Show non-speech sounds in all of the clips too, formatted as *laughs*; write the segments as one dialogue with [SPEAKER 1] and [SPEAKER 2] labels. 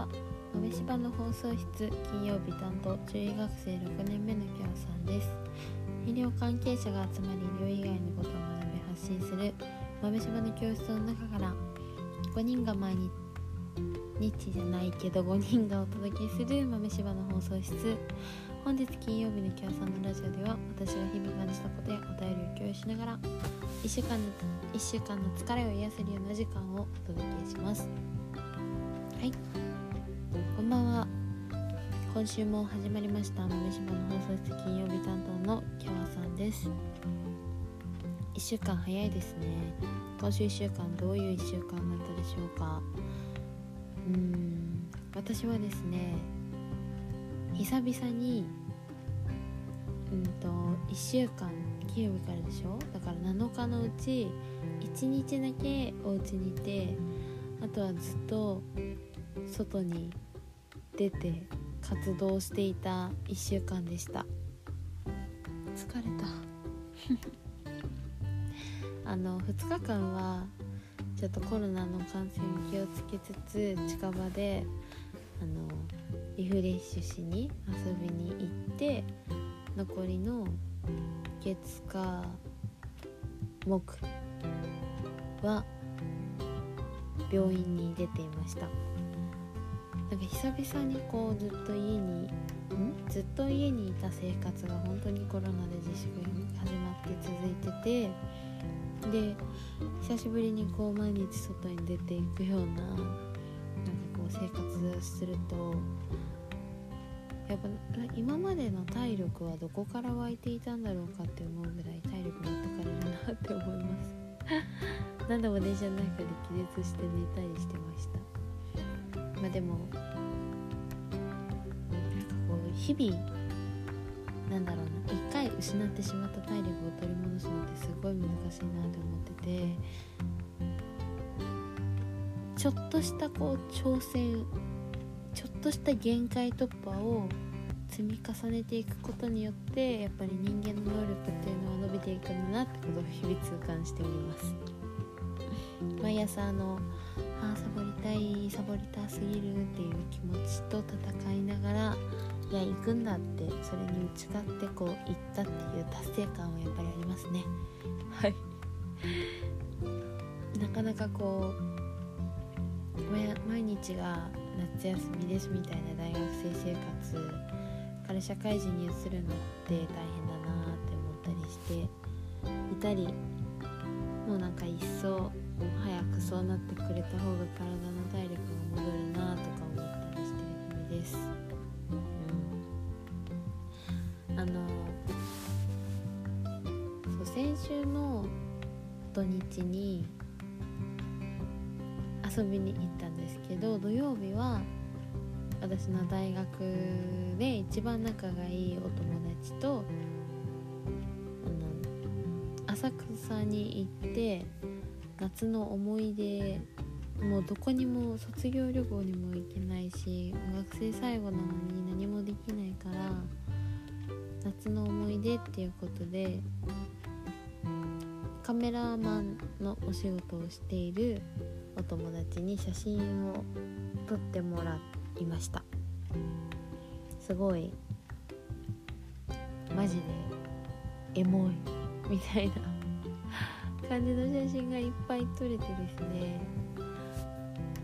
[SPEAKER 1] は豆柴の放送室金曜日担当中医学生6年目のきょうさんです。医療関係者が集まり医療以外のことを学び発信する豆柴の教室の中から5人が毎日日じゃないけど5人がお届けする豆柴の放送室。本日金曜日のきょうさんのラジオでは私が日々感じたことやお便りを共有しながら1週間の1週間の疲れを癒せるような時間をお届けします。はい。んばんは。今週も始まりました。豆柴の放送室金曜日担当のきょわさんです。1週間早いですね。今週1週間どういう1週間だったでしょうか。うーん。私はですね久々にうんと1週間金曜日からでしょ？だから7日のうち1日だけお家にいてあとはずっと外に出て活動していた1週間でした。疲れた。*laughs* あの2日間はちょっとコロナの感染を気をつけつつ近場であのリフレッシュしに遊びに行って残りの月火木は病院に出ていました。なんか久々にこうずっと家にずっと家にいた生活が本当にコロナで自粛に始まって続いててで久しぶりにこう毎日外に出ていくようななんかこう生活するとやっぱ今までの体力はどこから湧いていたんだろうかって思うぐらい体力持ってかれるなって思います。何度も電車の中で気絶して寝たりしてました。でもなんかこう日々なんだろうな一回失ってしまった体力を取り戻すのってすごい難しいなって思っててちょっとしたこう挑戦ちょっとした限界突破を積み重ねていくことによってやっぱり人間の能力っていうのは伸びていくんだなってことを日々痛感しております。毎朝のあーサボりたいサボりたすぎるっていう気持ちと戦いながらいや行くんだってそれに打ち勝ってこう行ったっていう達成感はやっぱりありますね。はい。なかなかこう毎日が夏休みですみたいな大学生生活から社会人に移るのって大変だなって思ったりしていたりもうなんか一層早くそうなってくれた方が体です。うん、あのそう先週の土日に遊びに行ったんですけど土曜日は私の大学で一番仲がいいお友達と浅草に行って夏の思い出もうどこにも卒業旅行にも行けないし学生最後なのに何もできないから夏の思い出っていうことでカメラマンのお仕事をしているお友達に写真を撮ってもらいました。すごいマジでエモいみたいな感じの写真がいっぱい撮れてですね。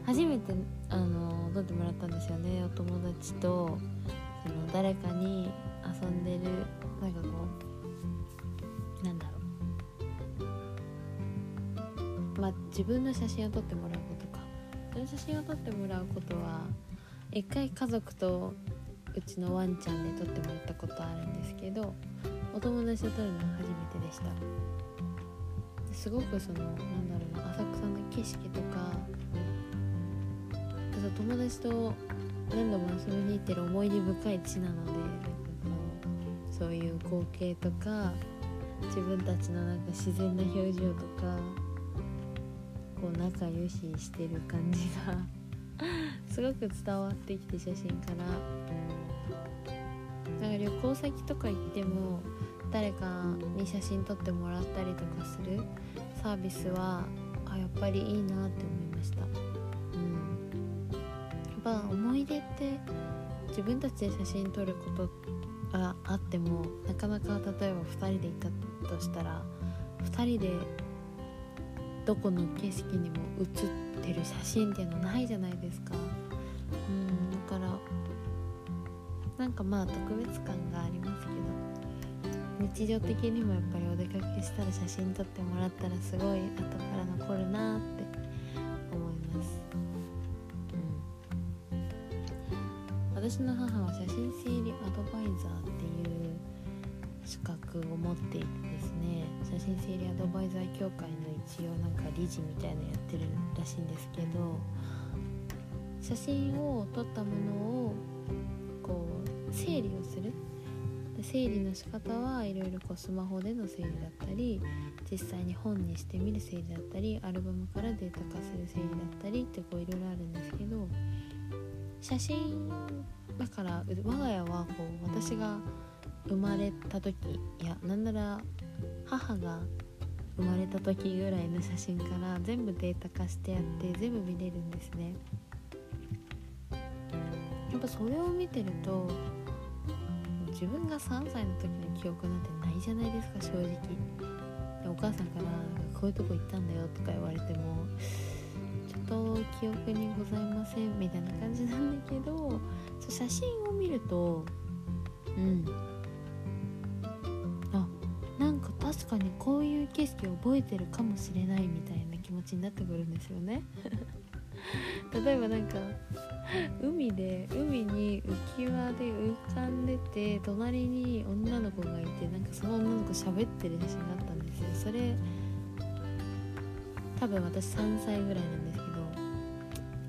[SPEAKER 1] 初めてあの撮ってもらったんですよね。お友達とその誰かに遊んでるなんかこうなんだろう。まあ自分の写真を撮ってもらうことか。その写真を撮ってもらうことは一回家族とうちのワンちゃんで撮ってもらったことあるんですけどお友達と撮るのは初めてでした。すごくそのなんだろうな浅草の景色とか友達と何度も遊びに行ってる思い出深い地なのでそういう光景とか自分たちのなんか自然な表情とかこう仲良ししてる感じが *laughs* すごく伝わってきて写真から。なんか旅行先とか行っても誰かに写真撮ってもらったりとかするサービスはあやっぱりいいなって思いました、ぱ思い出って自分たちで写真撮ることがあってもなかなか例えば2人でいたとしたら2人でどこの景色にも写ってる写真っていうのないじゃないですか。うんだからなんかまあ特別感がありますけど日常的にもやっぱりお出かけしたら写真撮ってもらったらすごい後から残るなって私の母は写真整理アドバイザーっていう資格を持っていてですね写真整理アドバイザー協会の一応なんか理事みたいなのやってるらしいんですけど写真を撮ったものをこう整理をする。整理の仕方はいろいろスマホでの整理だったり実際に本にしてみる整理だったりアルバムからデータ化する整理だったりってこういろいろあるんですけど写真だから我が家はこう私が生まれた時いやなんなら母が生まれた時ぐらいの写真から全部データ化してやって全部見れるんですね。やっぱそれを見てると自分が3歳の時の記憶なんてないじゃないですか正直。お母さんから「こういうとこ行ったんだよ」とか言われてもちょっと記憶にございませんみたいな感じなんだけど写真を見るとうん。あなんか確かにこういう景色を覚えてるかもしれないみたいな気持ちになってくるんですよね。*laughs* 例えばなんか海で海に浮き輪で浮かんでて隣に女の子がいてなんかその女の子喋ってる写真があったんですよ。それ多分私3歳ぐらいなんで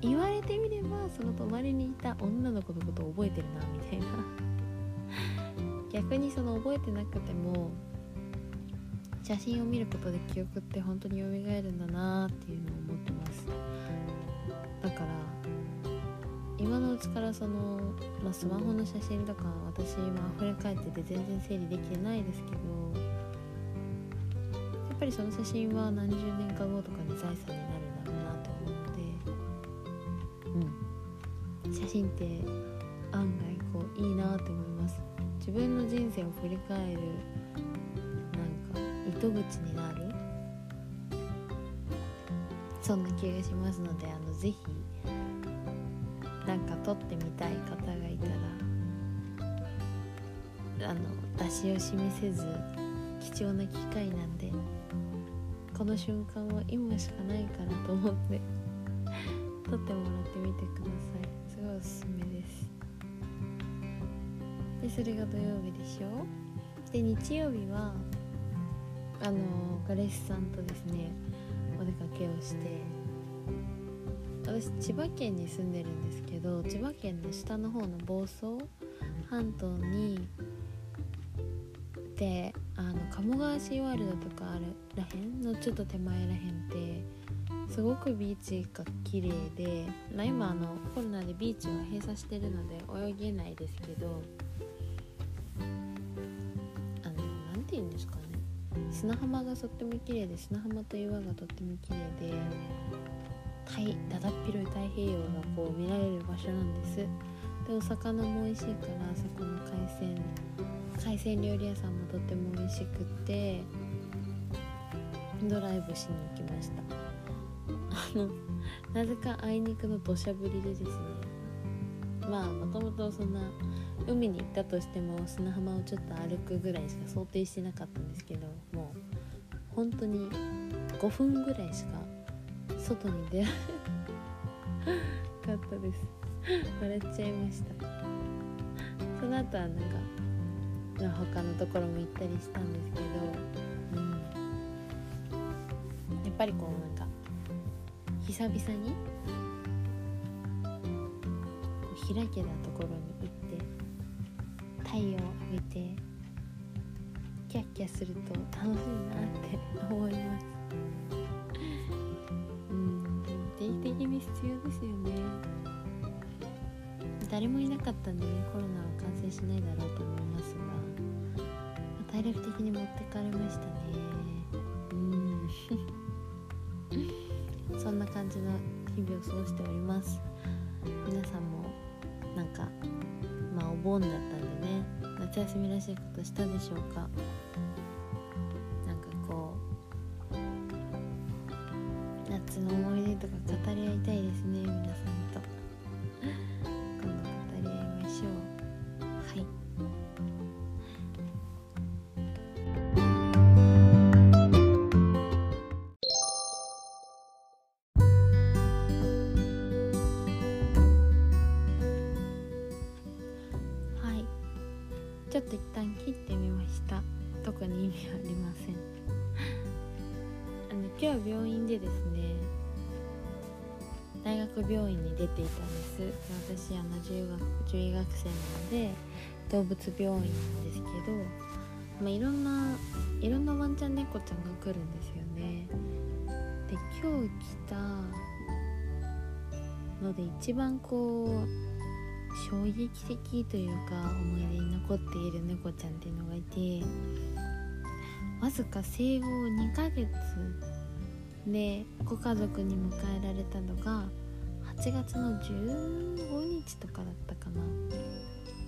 [SPEAKER 1] 言われてみればその隣にいた女の子のことを覚えてるなみたいな。*laughs* 逆にその覚えてなくても写真を見ることで記憶って本当に蘇るんだなっていうのを思ってます。だから今のうちからその、まあ、スマホの写真とか私今溢れ返ってて全然整理できてないですけどやっぱりその写真は何十年か後とかに財産になるってうん写真って案外こういいなって思います。自分の人生を振り返るなんか糸口になるそんな気がしますのであのぜひなんか撮ってみたい方がいたらあの出し惜しみせず貴重な機会なんでこの瞬間は今しかないかなと思って撮ってもらってみてください。おすすめです。でそれが土曜日でしょ？で日曜日はあの彼氏さんとですねお出かけをして私千葉県に住んでるんですけど千葉県の下の方の房総半島にであの鴨川シーワールドとかあるらへんのちょっと手前らへんってすごくビーチが綺麗で、まあ、今あのコロナでビーチは閉鎖してるので泳げないですけどあの何て言うんですかね。砂浜がとっても綺麗で砂浜と岩がとっても綺麗でだだっ広い太平洋がこう見られる場所なんです。でお魚も美味しいからそこの海鮮海鮮料理屋さんもとっても美味しくてドライブしに行きました。あのなぜかあいにくの土砂降りでですね。まあもともとそんな海に行ったとしても砂浜をちょっと歩くぐらいしか想定してなかったんですけどもう本当に5分ぐらいしか外に出られなかったです。笑っちゃいました。その後はなんか他のところも行ったりしたんですけど、うん、やっぱりこうなんか久々に？開けたところに行って太陽を浴びてキャッキャすると楽しいなって *laughs* 思います。うん。定期的に必要ですよね。誰もいなかったんでねコロナは感染しないだろうと思いますが体力的に持ってかれましたね。感じの日々を過ごしております。皆さんもなんかまあお盆だったんでね夏休みらしいことしたでしょうか。旦切ってみました。特に意味ありません。*laughs* あの今日は病院でですね大学病院に出ていたんです。私あの獣学獣医学生なので動物病院なんですけど、まあ、いろんないろんなワンちゃん猫ちゃんが来るんですよね。で今日来たので一番こう衝撃的というか思い出に残っている猫ちゃんっていうのがいてわずか生後2ヶ月でご家族に迎えられたのが8月の15日とかだったかな。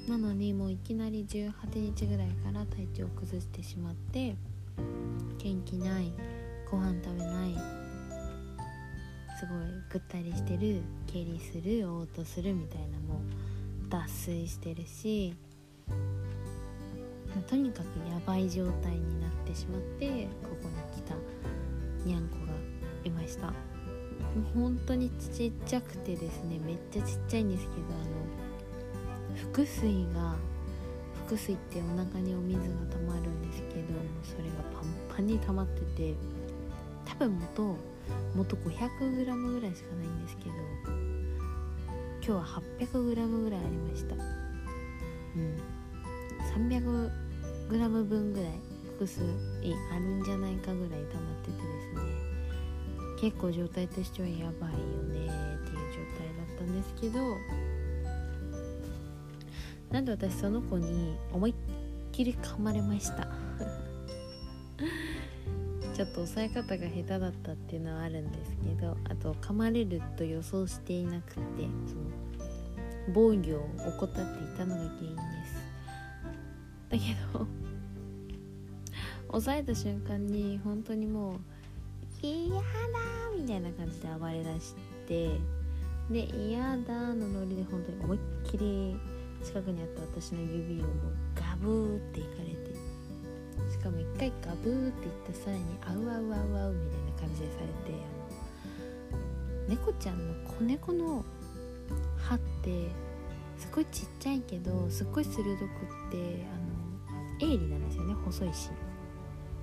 [SPEAKER 1] なのにもういきなり18日ぐらいから体調を崩してしまって元気ないご飯食べないすごいぐったりしてる下痢する嘔吐するみたいなもう脱水してるしとにかくやばい状態になってしまってここに来たにゃんこがいました。もう本当にちっちゃくてですねめっちゃちっちゃいんですけどあの腹水が腹水ってお腹にお水が溜まるんですけどもうそれがパンパンに溜まってて多分元元 500g ぐらいしかないんですけど今日は 800g ぐらいありました。うん。300 g 分ぐらい複数あるんじゃないかぐらい溜まっててですね。結構状態としてはやばいよねっていう状態だったんですけどなんで私その子に思いっきり噛まれました？*laughs* ちょっと抑え方が下手だったっていうのはあるんですけどあと噛まれると予想していなくてその防御を怠っていたのが原因ですだけど押さえた瞬間に本当にもう「嫌だ!」みたいな感じで暴れ出してで「嫌だ!」のノリで本当に思いっきり近くにあった私の指をもうガブーっていかれてしかも一回ガブーっていったさらに「あうあうあうあう」みたいな感じでされて猫ちゃんの子猫の歯ってすごいちっちゃいけどすっごい鋭くってあの鋭利なんですよね細いし。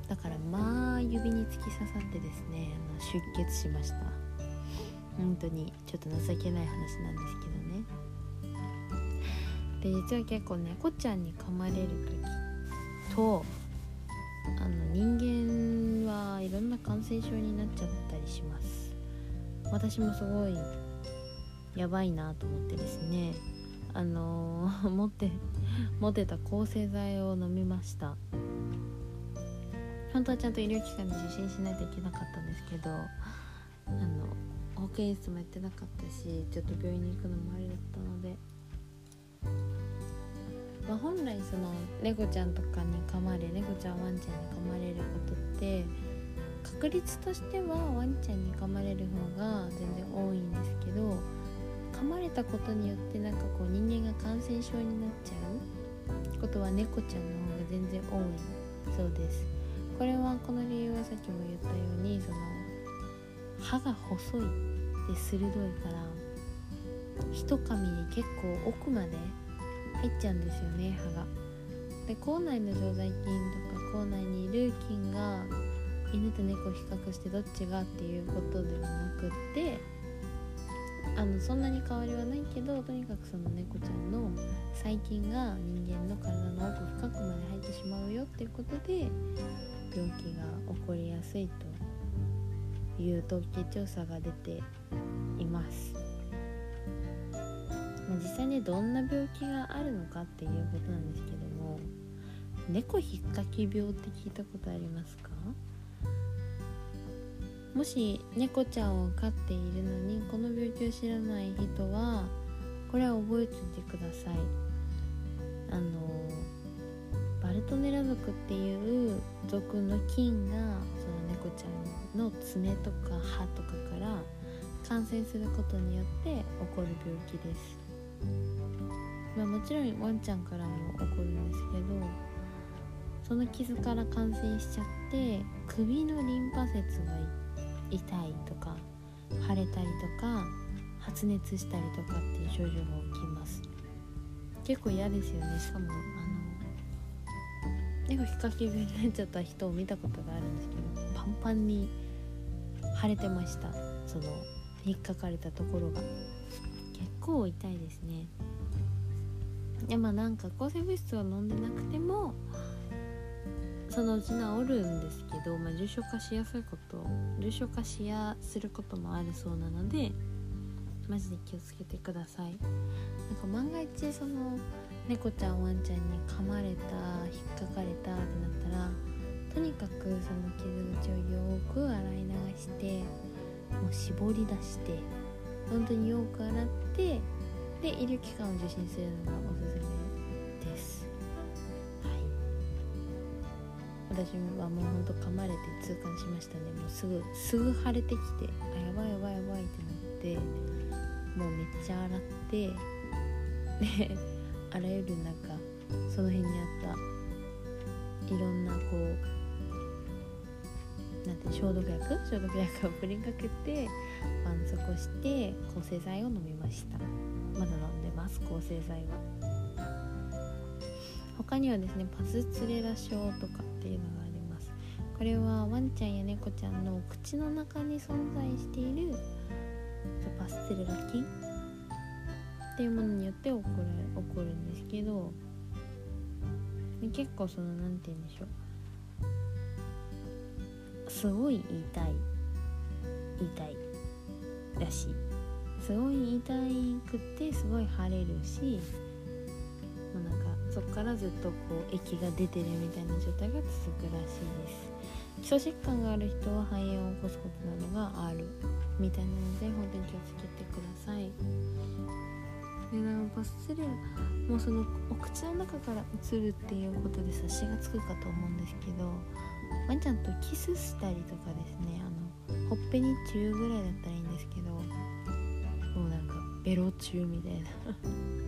[SPEAKER 1] だからまあ指に突き刺さってですねあの出血しました。本当にちょっと情けない話なんですけどね。で実は結構猫ちゃんに噛まれる時とあの人間はいろんな感染症になっちゃったりします。私もすごいやばいなと思ってですね。あのー、*laughs* 持って持ってた抗生剤を飲みました。本当はちゃんと医療機関で受診しないといけなかったんですけどあの保健室もやってなかったしちょっと病院に行くのもありだったので、まあ、本来その猫ちゃんとかに噛まれ猫ちゃんワンちゃんに噛まれることって確率としてはワンちゃんに噛まれる方が全然多いんですけど噛まれたことによってなんかこう人間が感染症になっちゃうことは猫ちゃんの方が全然多いそうですこれはこの理由はさっきも言ったようにその歯が細いで鋭いから一噛みに結構奥まで入っちゃうんですよね歯が。で口内の常在菌とか口内にいる菌が犬と猫を比較してどっちがっていうことではなくってあのそんなに変わりはないけどとにかくその猫ちゃんの細菌が人間の体の奥深くまで入ってしまうよっていうことで病気が起こりやすいという統計調査が出ています。まあ、実際にどんな病気があるのかっていうことなんですけども猫ひっかき病って聞いたことありますか？もし猫ちゃんを飼っているのにこの病気を知らない人はこれは覚えておいてください。あのバルトネラ族っていう族の菌がその猫ちゃんの爪とか歯とかから感染することによって起こる病気です、まあ、もちろんワンちゃんからも起こるんですけどその傷から感染しちゃって首のリンパ節がい。っ痛いとか腫れたりとか発熱したりとかっていう症状が起きます。結構嫌ですよね。しかもあの猫引っ掛け病になっちゃった人を見たことがあるんですけどパンパンに腫れてました。その引っかかれたところが。結構痛いですね。でまあなんか抗生物質を飲んでなくてもそのうち治るんですけど、まあ、重症化しやすいこと重症化しやすることもあるそうなのでマジで気をつけてください。なんか万が一その猫ちゃんワンちゃんに噛まれた引っかかれたってなったらとにかくその傷口をよく洗い流してもう絞り出して本当によく洗ってで医療機関を受診するのがおすすめです。私はもうほんと噛まれて痛感しましたね。もうすぐすぐ腫れてきてあやばいやばいやばいってなってもうめっちゃ洗ってであらゆるなんかその辺にあったいろんなこうなんて消毒薬？消毒薬を振りかけて絆創膏して抗生剤を飲みました。まだ飲んでます抗生剤は。他にはですねパスツレラ症とかていうのがあります。これはワンちゃんや猫ちゃんの口の中に存在しているパステルラ菌っていうものによって起こる起こるんですけど結構その何て言うんでしょう。すごい痛い痛いらしい。すごい痛くてすごい腫れるしそこからずっとこう液が出てるみたいな状態が続くらしいです。基礎疾患がある人は肺炎を起こすことなどがあるみたいなので本当に気をつけてください。でなんか失礼もうそのお口の中から映るっていうことで察しがつくかと思うんですけどワンちゃんとキスしたりとかですねあのほっぺにチューぐらいだったらいいんですけどもうなんかベロチューみたいな。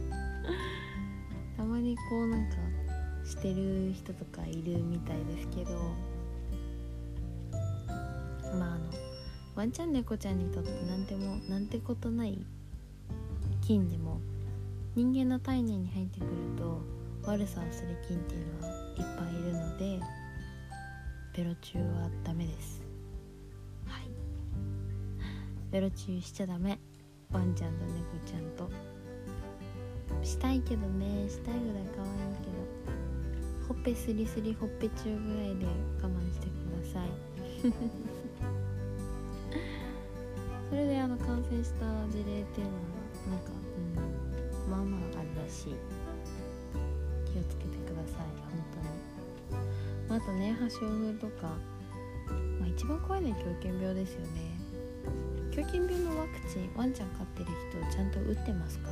[SPEAKER 1] こうなんかしてる人とかいるみたいですけどまああのワンちゃん猫ちゃんにとって何でもなんてことない菌でも人間の体内に入ってくると悪さをする菌っていうのはいっぱいいるのでベロチューはダメです。はい。ベロチューしちゃダメ。ワンちゃんと猫ちゃんと。したいけどねしたいぐらい可愛いけど。ほっぺスリスリほっぺチューぐらいで我慢してください。*laughs* それであの感染した事例っていうのはなんか、うん、まあまああるらしい。気をつけてください本当に、まあ、あとね発症風とか、まあ、一番怖いのは狂犬病ですよね。狂犬病のワクチンワンちゃん飼ってる人ちゃんと打ってますか？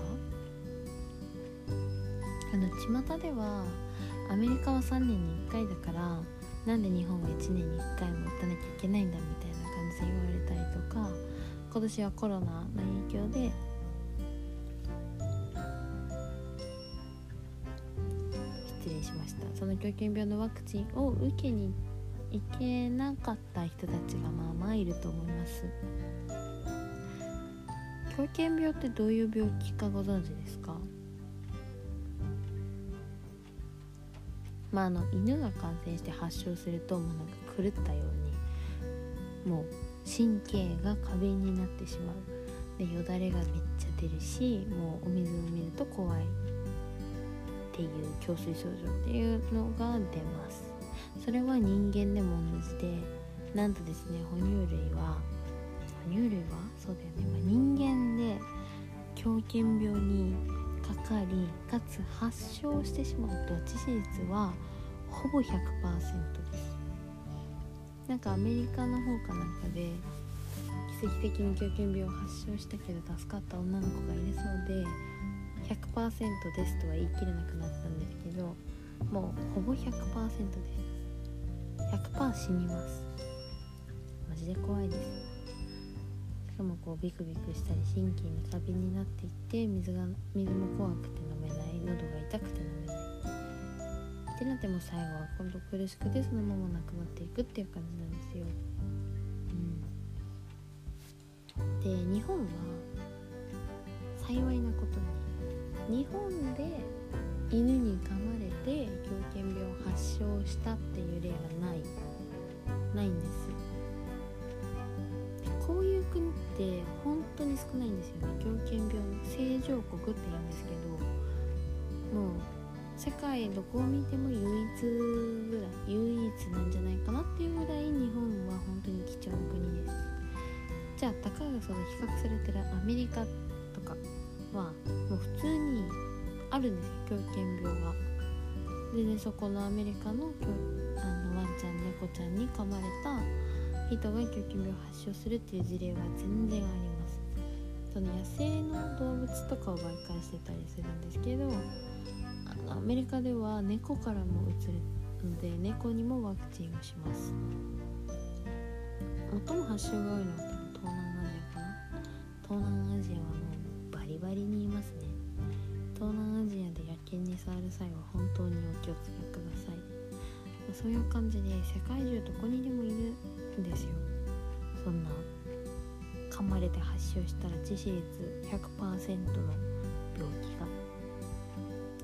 [SPEAKER 1] あの巷ではアメリカは3年に1回だからなんで日本は1年に1回も打たなきゃいけないんだみたいな感じで言われたりとか今年はコロナの影響で失礼しました。その狂犬病のワクチンを受けに行けなかった人たちがまあまあいると思います。狂犬病ってどういう病気かご存知ですか？まああの犬が感染して発症するともうなんか狂ったようにもう神経が過敏になってしまう。でよだれがめっちゃ出るしもうお水を見ると怖いっていう胸水症状っていうのが出ます。それは人間でも同じでなんとですね哺乳類は哺乳類は？そうだよね、まあ、人間で狂犬病にかかりかつ発症してしまうと致死率はほぼ100%です。なんかアメリカの方かなんかで奇跡的に狂犬病を発症したけど助かった女の子がいるそうで100%ですとは言い切れなくなったんですけどもうほぼ100%です。100%死にます。マジで怖いです。しかもこうビクビクしたり神経に過敏になっていって水が水も怖くて飲めない喉が痛くて飲めない。ってなっても最後は今度苦しくてそのままなくなっていくっていう感じなんですよ、うん、で日本は幸いなことに日本で犬に噛まれて狂犬病を発症したっていう例がない。ないんですよ。こういう国って本当に少ないんですよね。狂犬病の正常国って言うんですけどもう世界どこを見ても唯一ぐらい唯一なんじゃないかなっていうぐらい日本は本当に貴重な国です。じゃあたかがその比較されてるアメリカとかはもう普通にあるんですよ。狂犬病がでねそこのアメリカのあのワンちゃん猫ちゃんに噛まれた人が狂犬病を発症するっていう事例は全然あります。その野生の動物とかを媒介してたりするんですけどあのアメリカでは猫からもうつるので猫にもワクチンをします。最も発症が多いのは東南アジアかな。東南アジアはもうバリバリにいますね。東南アジアで野犬に触る際は本当にお気をつけください。そういう感じで世界中どこにでもいるですよ。そんな。噛まれて発症したら致死率100%の病気が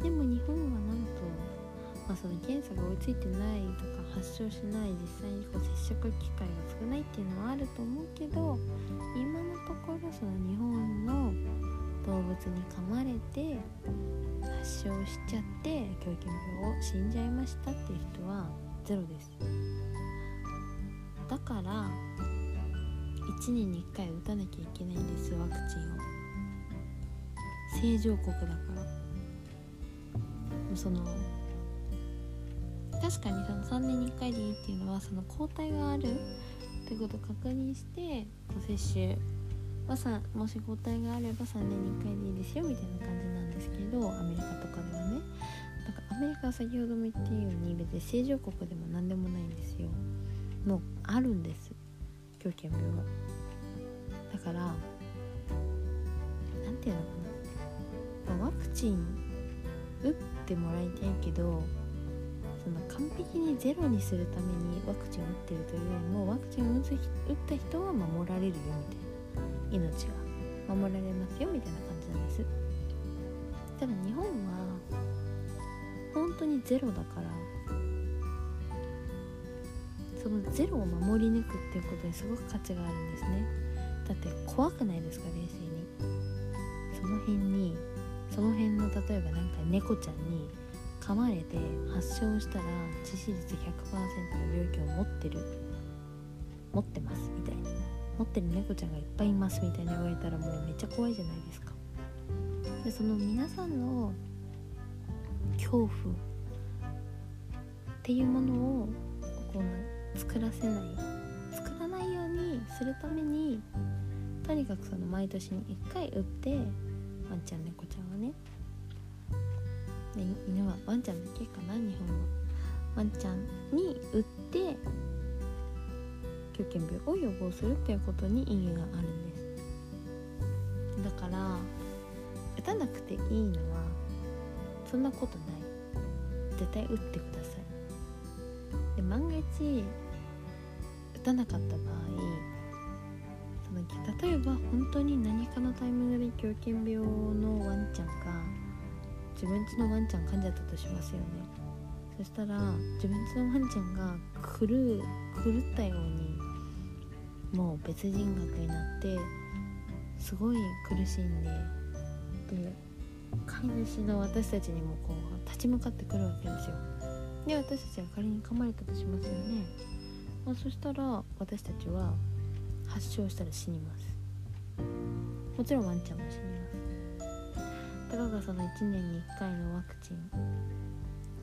[SPEAKER 1] でも日本はなんと、まあ、その検査が追いついてないとか発症しない実際にこう接触機会が少ないっていうのはあると思うけど今のところその日本の動物に噛まれて発症しちゃって狂犬病を死んじゃいましたっていう人はゼロです。だから1年に1回打たなきゃいけないんですワクチンを。正常国だから。その確かにその3年に1回でいいっていうのはその抗体があるってことを確認して接種。はもし抗体があれば3年に1回でいいですよみたいな感じなんですけどアメリカとかではね。だからアメリカは先ほども言ったように別に正常国でも何でもないんですよ。もうあるんです。狂犬病はだから何て言うのかな、ま、ワクチン打ってもらいたいけどその完璧にゼロにするためにワクチンを打ってるというよりもワクチンを打った人は守られるよみたいな。命が。守られますよみたいな感じなんです。ただ日本は本当にゼロだからのゼロを守り抜くっていうことにすごく価値があるんですね。だって怖くないですか冷静に。その辺にその辺の例えばなんか猫ちゃんに噛まれて発症したら致死率100%の病気を持ってる。持ってますみたいな。持ってる猫ちゃんがいっぱいいますみたいに言われたらもうめっちゃ怖いじゃないですか。でその皆さんの恐怖っていうものをこう作らせない作らないようにするためにとにかくその毎年に1回売ってワンちゃん猫ちゃんはね。で犬はワンちゃんだけかな日本は。ワンちゃんに売って狂犬病を予防するっていうことに意義があるんです。だから打たなくていいのはそんなことない。絶対打ってください。で万が一たなかった場合その例えば本当に何かのタイミングで狂犬病のワンちゃんが自分家のワンちゃん噛んじゃったとしますよね。そしたら自分家のワンちゃんが狂う狂ったようにもう別人格になってすごい苦しんでで飼い主の私たちにもこう立ち向かってくるわけですよ。で私たちは仮に噛まれたとしますよね、まあ、そしたら私たちは発症したら死にます。もちろんワンちゃんも死にます。たかがその1年に1回のワクチン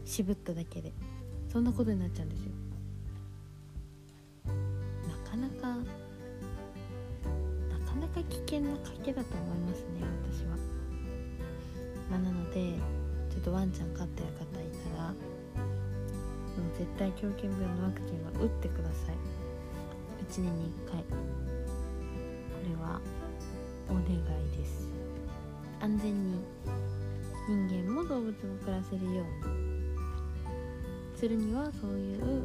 [SPEAKER 1] 渋っただけでそんなことになっちゃうんですよ。なかなかなかなか危険な賭けだと思いますね私は。まあ、なのでちょっとワンちゃん飼ってる方いたらも絶対狂犬病のワクチンは打ってください。1年に1回。これはお願いです。安全に人間も動物も暮らせるように。するにはそういう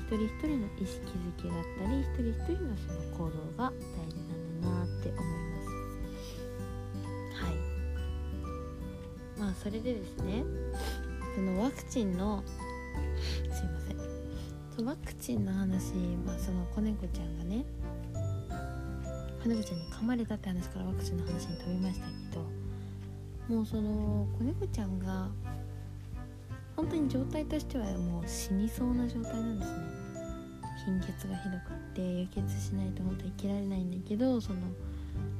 [SPEAKER 1] 一人一人の意識づけだったり一人一人のその行動が大事なんだなって思います。はい。まあそれでですねそのワクチンのワクチンの話、まあ、その子猫ちゃんがね子猫ちゃんに噛まれたって話からワクチンの話に飛びましたけどもうその子猫ちゃんが本当に状態としてはもう死にそうな状態なんですね。貧血がひどくって輸血しないと本当に生きられないんだけどその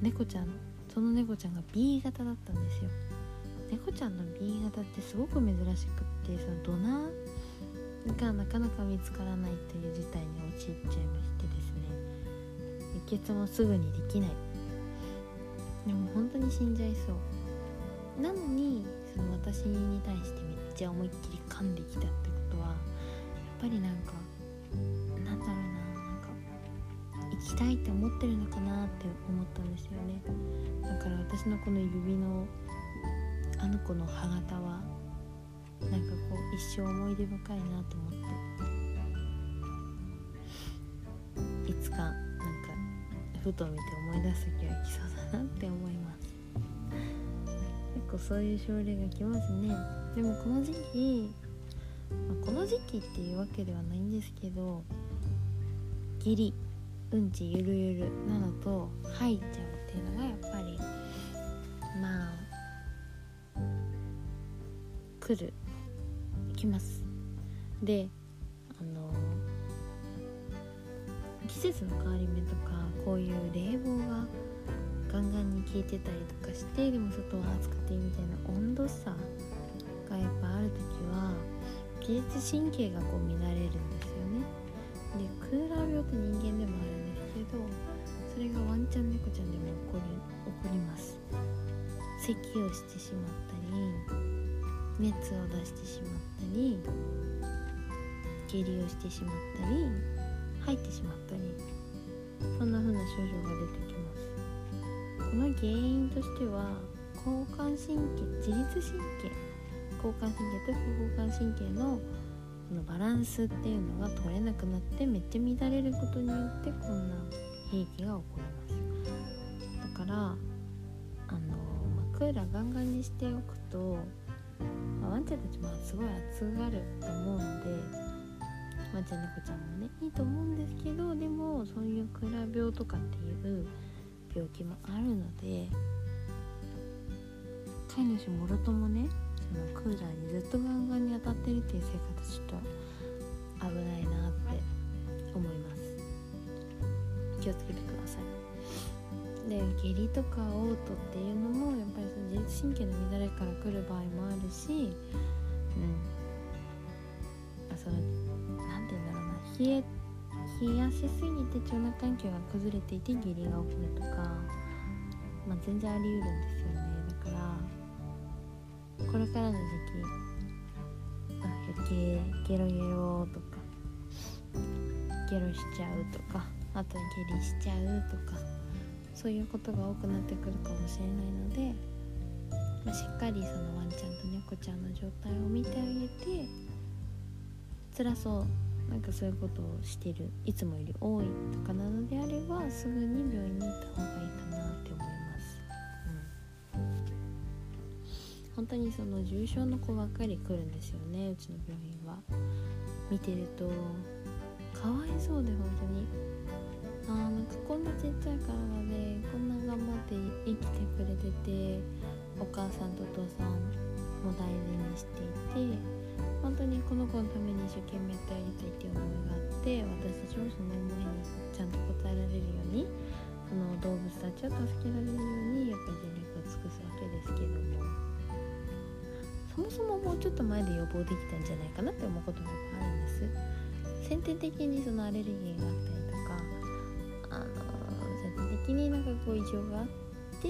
[SPEAKER 1] 猫ちゃんその猫ちゃんが B 型だったんですよ。猫ちゃんの B 型ってすごく珍しくってそのドナーがなかなか見つからないという事態に陥っちゃいましてですね。輸血もすぐにできない。でも本当に死んじゃいそう。なのにその私に対してめっちゃ思いっきり噛んできたってことはやっぱりなんかなんだろうななんか行きたいって思ってるのかなって思ったんですよね。だから私のこの指のあの子の歯型はなんかこう一生思い出深いなと思っていつかなんかふと見て思い出す時は来そうだなって思います。結構そういう症例が来ますね。でもこの時期、まあ、この時期っていうわけではないんですけど下痢うんちゆるゆるなのと吐いちゃうっていうのがやっぱりまあ来る。来ます。であの季節の変わり目とかこういう冷房がガンガンに効いてたりとかしてでも外は暑くてみたいな温度差がやっぱある時は自律神経がこう乱れるんですよね。でクーラー病って人間でもあるんですけどそれがワンちゃん猫ちゃんでも起こり起こります。咳をしてしまったり熱を出してしまったり下痢をしてしまったり吐いてしまったりそんな風な症状が出てきます。この原因としては交感神経自律神経交感神経と副交感神経のこのバランスっていうのが取れなくなってめっちゃ乱れることによってこんな悲劇が起こります。だからあの、まあ、クーラーガンガンにしておくと、まあ、ワンちゃんたちもすごい暑がると思うのでワンちゃん猫ちゃんもねいいと思うんですけどでもそういうクラ病とかっていう病気もあるので飼い主もろともねそのクーラーにずっとガンガンに当たってるっていう生活ちょっと危ないなって思います。気をつけてください。下痢とか嘔吐っていうのもやっぱりその自律神経の乱れから来る場合もあるしうん。あその何て言うんだろうな。冷え冷やしすぎて腸内環境が崩れていて下痢が起こるとかまあ全然あり得るんですよね。だからこれからの時期あゲゲロゲロとかゲロしちゃうとかあと下痢しちゃうとか。そういうことが多くなってくるかもしれないので、まあ、しっかりそのワンちゃんと猫ちゃんの状態を見てあげて辛そうなんかそういうことをしてるいつもより多いとかなのであればすぐに病院に行った方がいいかなって思います。うん。本当にその重症の子ばっかり来るんですよねうちの病院は。見てるとかわいそうで本当に。あなんかこんなちっちゃい体でこんな頑張って生きてくれててお母さんとお父さんも大事にしていて本当にこの子のために一生懸命やってあげたいっていう思いがあって私たちもその思いにちゃんと応えられるようにその動物たちを助けられるようにやっぱり全力を尽くすわけですけども。そもそももうちょっと前で予防できたんじゃないかなって思うこともあるんです。先天的にそのアレルギーが的になんかこう異常があって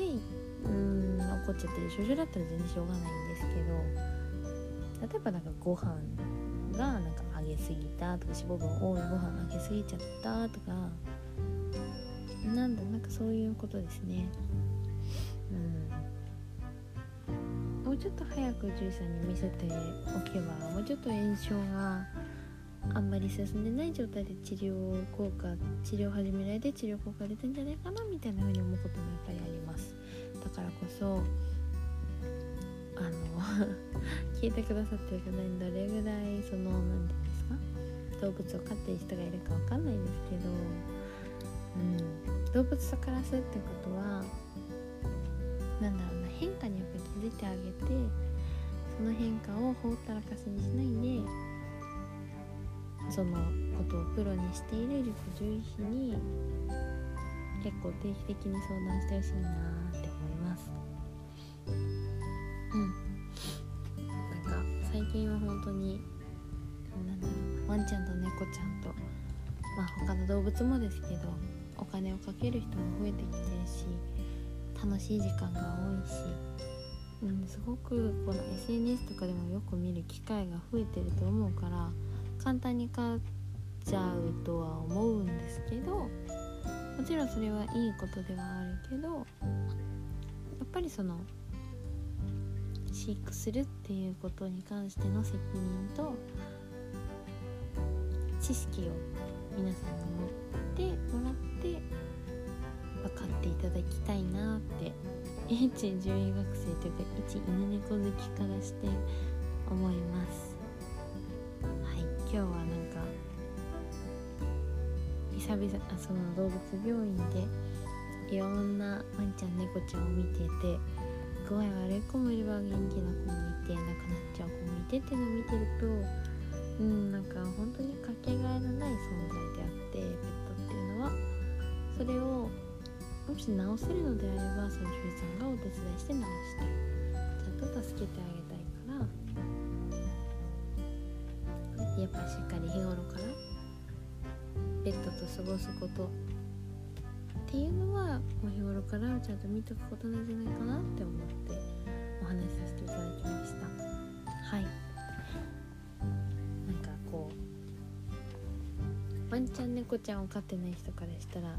[SPEAKER 1] うん怒っちゃってる症状だったら全然しょうがないんですけど例えばなんかご飯がなんか揚げすぎたとか脂肪分多いご飯揚げすぎちゃったとかなんだなんかそういうことですね。うん。もうちょっと早く獣医さんに見せておけばもうちょっと炎症があんまり進んでない状態で治療効果治療始められて治療効果出たんじゃないかなみたいな風に思うこともやっぱりあります。だからこそあの *laughs* 聞いてくださってる方にどれぐらいその何て言うんですか動物を飼ってる人がいるかわかんないんですけど、うん、動物と暮らすってことはなんだろうな変化にやっぱり気づいてあげてその変化をほったらかしにしないでそのことをプロにしている塾獣医師に結構定期的に相談してほしいなって思います。うん。なんか最近は本当になんだろうワンちゃんと猫ちゃんとまあ他の動物もですけどお金をかける人も増えてきてるし楽しい時間が多いしうん、すごくこの SNS とかでもよく見る機会が増えてると思うから簡単に買っちゃうとは思うんですけどもちろんそれはいいことではあるけどやっぱりその飼育するっていうことに関しての責任と知識を皆さんに持ってもらって分かっていただきたいなって一獣医学生というか一犬猫好きからして思います。今日はなんか久々あその動物病院でいろんなワンちゃん猫ちゃんを見てて具合悪い子もいれば元気な子もいて亡くなっちゃう子もいてっていうのを見てるとうんなんか本当にかけがえのない存在であってペットっていうのはそれをもし治せるのであればその獣医さんがお手伝いして治したい。ちゃんと助けてあげやっぱしっかり日頃からペットと過ごすことっていうのはもう日頃からちゃんと見とくことなんじゃないかなって思ってお話しさせていただきました。はい。なんかこうワンちゃん猫ちゃんを飼ってない人からしたら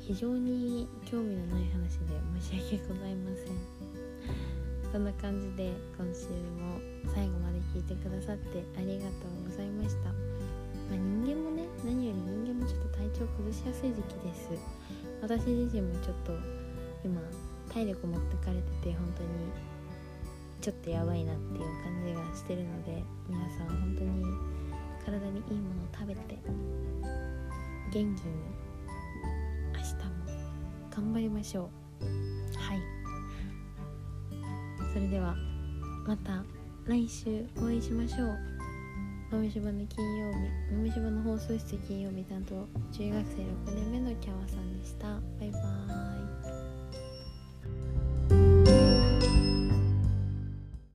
[SPEAKER 1] 非常に興味のない話で申し訳ございません。そんな感じで今週も最後まで聞いてくださってありがとうございました、まあ、人間もね何より人間もちょっと体調崩しやすい時期です。私自身もちょっと今体力持ってかれてて本当にちょっとやばいなっていう感じがしてるので皆さん本当に体にいいものを食べて元気に明日も頑張りましょう。はい。それではまた。来週お会いしましょう。豆柴の金曜日。豆柴の放送室金曜日担当。中学生6年目のキャワさんでした。バイバイ。